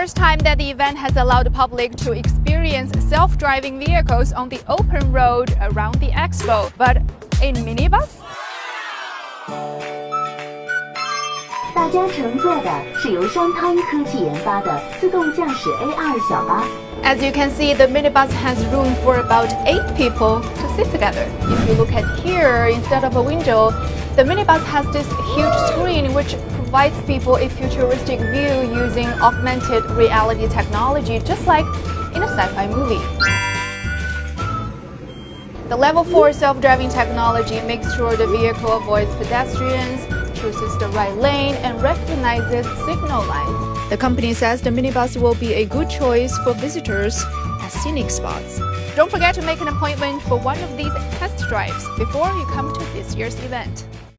first time that the event has allowed the public to experience self-driving vehicles on the open road around the expo, but in minibus? 大家乘坐的是由商汤科技研发的自动驾驶 AR 小巴。As you can see, the minibus has room for about eight people to sit together. If you look at here, instead of a window, the minibus has this huge screen which provides people a futuristic view using augmented reality technology, just like in a sci-fi movie. The level 4 self-driving technology makes sure the vehicle avoids pedestrians, chooses the right lane, and recognizes signal lines. The company says the minibus will be a good choice for visitors at scenic spots. Don't forget to make an appointment for one of these drives before you come to this year's event.